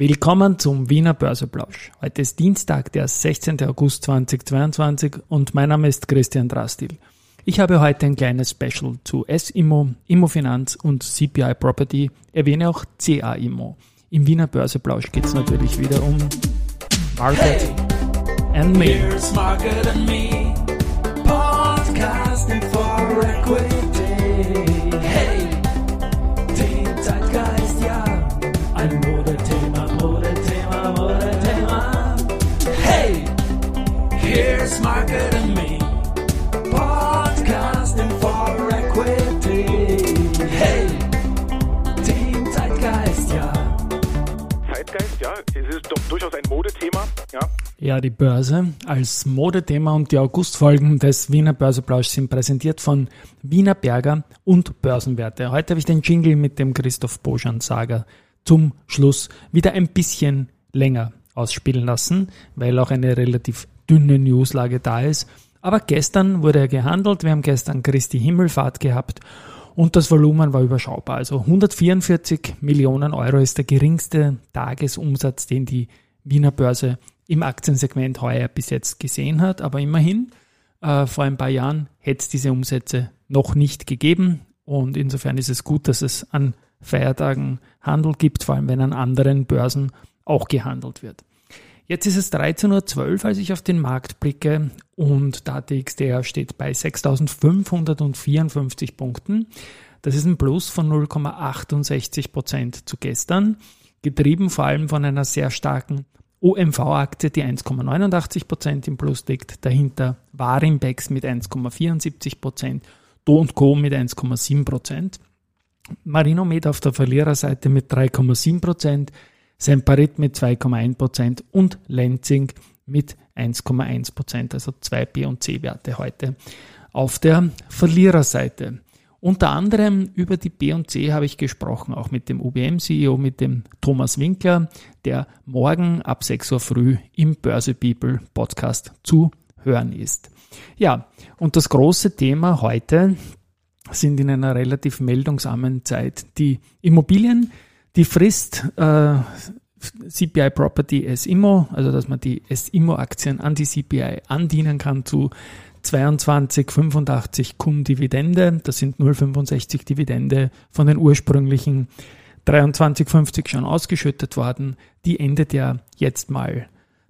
Willkommen zum Wiener Börseplausch. Heute ist Dienstag, der 16. August 2022 und mein Name ist Christian Drastil. Ich habe heute ein kleines Special zu S-Immo, Immofinanz und CPI Property, erwähne auch CA-Immo. Im Wiener Börseplausch geht es natürlich wieder um Market hey, and Me. Market and Me, podcasting for equity. Ja. die Börse als Modethema und die Augustfolgen des Wiener Börseplausch sind präsentiert von Wiener Berger und Börsenwerte. Heute habe ich den Jingle mit dem Christoph Boschan-Sager zum Schluss wieder ein bisschen länger ausspielen lassen, weil auch eine relativ dünne Newslage da ist. Aber gestern wurde er gehandelt. Wir haben gestern Christi Himmelfahrt gehabt und das Volumen war überschaubar. Also 144 Millionen Euro ist der geringste Tagesumsatz, den die Wiener Börse im Aktiensegment heuer bis jetzt gesehen hat. Aber immerhin, äh, vor ein paar Jahren hätte es diese Umsätze noch nicht gegeben. Und insofern ist es gut, dass es an Feiertagen Handel gibt, vor allem wenn an anderen Börsen auch gehandelt wird. Jetzt ist es 13.12 Uhr, als ich auf den Markt blicke und der DXDR steht bei 6.554 Punkten. Das ist ein Plus von 0,68 Prozent zu gestern, getrieben vor allem von einer sehr starken OMV-Aktie, die 1,89 Prozent im Plus liegt. Dahinter Warimbex mit 1,74 Prozent, Do Co. mit 1,7 Prozent. Marinomed auf der Verliererseite mit 3,7 Prozent. Semperit mit 2,1% und Lenzing mit 1,1%, also zwei B- und C-Werte heute auf der Verliererseite. Unter anderem über die B und C habe ich gesprochen, auch mit dem UBM-CEO, mit dem Thomas Winkler, der morgen ab 6 Uhr früh im Börse People Podcast zu hören ist. Ja, und das große Thema heute sind in einer relativ meldungsarmen Zeit die Immobilien, die Frist äh, CPI Property S-Immo, also dass man die S-Immo-Aktien an die CPI andienen kann zu 22,85 Cum Dividende. Das sind 0,65 Dividende von den ursprünglichen 23,50 schon ausgeschüttet worden. Die endet ja jetzt mal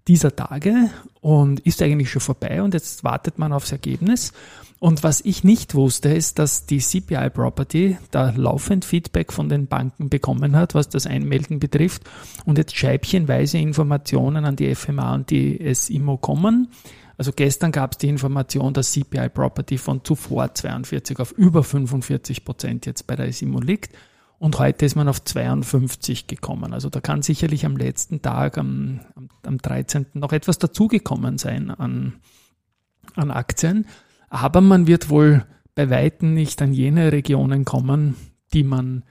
dieser Tage und ist eigentlich schon vorbei und jetzt wartet man aufs Ergebnis. Und was ich nicht wusste, ist, dass die CPI Property da laufend Feedback von den Banken bekommen hat, was das Einmelden betrifft und jetzt scheibchenweise Informationen an die FMA und die SIMO kommen. Also gestern gab es die Information, dass CPI Property von zuvor 42 auf über 45 Prozent jetzt bei der SIMO liegt. Und heute ist man auf 52 gekommen. Also da kann sicherlich am letzten Tag, am, am 13. noch etwas dazugekommen sein an, an Aktien. Aber man wird wohl bei Weitem nicht an jene Regionen kommen, die man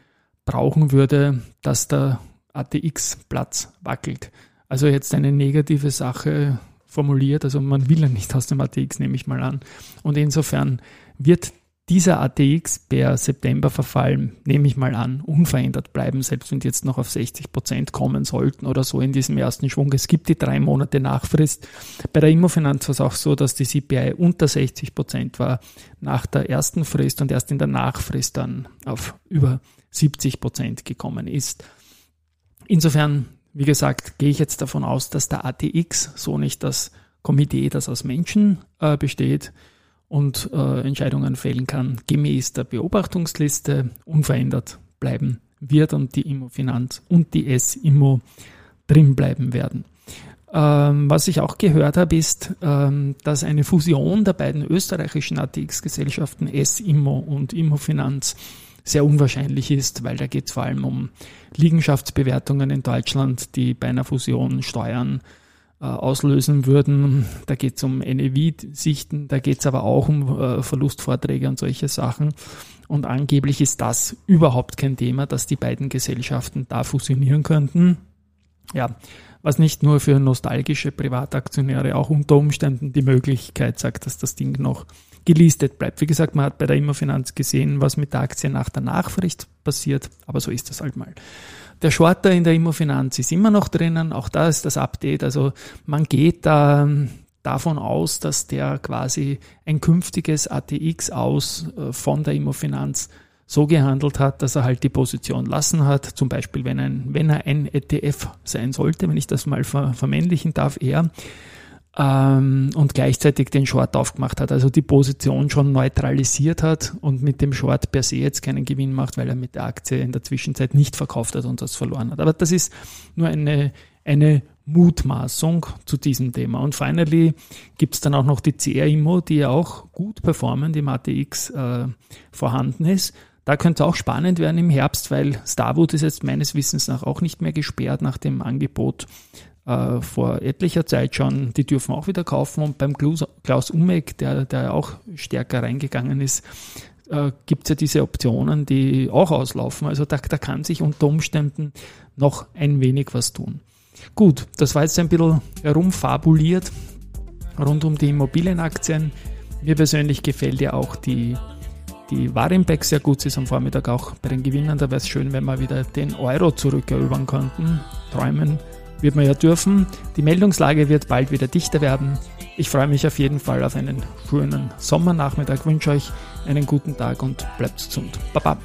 brauchen würde, dass der ATX-Platz wackelt. Also jetzt eine negative Sache formuliert, also man will ja nicht aus dem ATX, nehme ich mal an. Und insofern wird dieser ATX per September verfallen, nehme ich mal an, unverändert bleiben, selbst wenn die jetzt noch auf 60 Prozent kommen sollten oder so in diesem ersten Schwung. Es gibt die drei Monate Nachfrist. Bei der Immofinanz war es auch so, dass die CPI unter 60 Prozent war nach der ersten Frist und erst in der Nachfrist dann auf über 70 Prozent gekommen ist. Insofern, wie gesagt, gehe ich jetzt davon aus, dass der ATX, so nicht das Komitee, das aus Menschen äh, besteht, und äh, Entscheidungen fällen kann, gemäß der Beobachtungsliste unverändert bleiben wird und die Immofinanz und die S-Immo drin bleiben werden. Ähm, was ich auch gehört habe, ist, ähm, dass eine Fusion der beiden österreichischen ATX-Gesellschaften S-Immo und Immofinanz sehr unwahrscheinlich ist, weil da geht es vor allem um Liegenschaftsbewertungen in Deutschland, die bei einer Fusion Steuern äh, auslösen würden. Da geht es um NEV-Sichten, da geht es aber auch um äh, Verlustvorträge und solche Sachen. Und angeblich ist das überhaupt kein Thema, dass die beiden Gesellschaften da fusionieren könnten. Ja, was nicht nur für nostalgische Privataktionäre auch unter Umständen die Möglichkeit sagt, dass das Ding noch gelistet bleibt. Wie gesagt, man hat bei der Immofinanz gesehen, was mit der Aktie nach der Nachricht passiert, aber so ist das halt mal. Der Shorter in der Immofinanz ist immer noch drinnen, auch da ist das Update, also man geht da ähm, davon aus, dass der quasi ein künftiges ATX aus äh, von der Immofinanz so gehandelt hat, dass er halt die Position lassen hat. Zum Beispiel, wenn, ein, wenn er ein ETF sein sollte, wenn ich das mal ver, vermännlichen darf, er ähm, und gleichzeitig den Short aufgemacht hat, also die Position schon neutralisiert hat und mit dem Short per se jetzt keinen Gewinn macht, weil er mit der Aktie in der Zwischenzeit nicht verkauft hat und das verloren hat. Aber das ist nur eine, eine Mutmaßung zu diesem Thema. Und finally gibt es dann auch noch die CR-Immo, die ja auch gut performend im ATX äh, vorhanden ist. Da könnte auch spannend werden im Herbst, weil Starwood ist jetzt meines Wissens nach auch nicht mehr gesperrt nach dem Angebot äh, vor etlicher Zeit schon. Die dürfen auch wieder kaufen und beim Klaus, Klaus Umek, der, der auch stärker reingegangen ist, äh, gibt es ja diese Optionen, die auch auslaufen. Also da, da kann sich unter Umständen noch ein wenig was tun. Gut, das war jetzt ein bisschen herumfabuliert rund um die Immobilienaktien. Mir persönlich gefällt ja auch die die Warenbeck sehr gut. Ist am Vormittag auch bei den Gewinnern. Da wäre es schön, wenn wir wieder den Euro zurückerobern könnten. Träumen wird man ja dürfen. Die Meldungslage wird bald wieder dichter werden. Ich freue mich auf jeden Fall auf einen schönen Sommernachmittag. Wünsche euch einen guten Tag und bleibt gesund. Baba.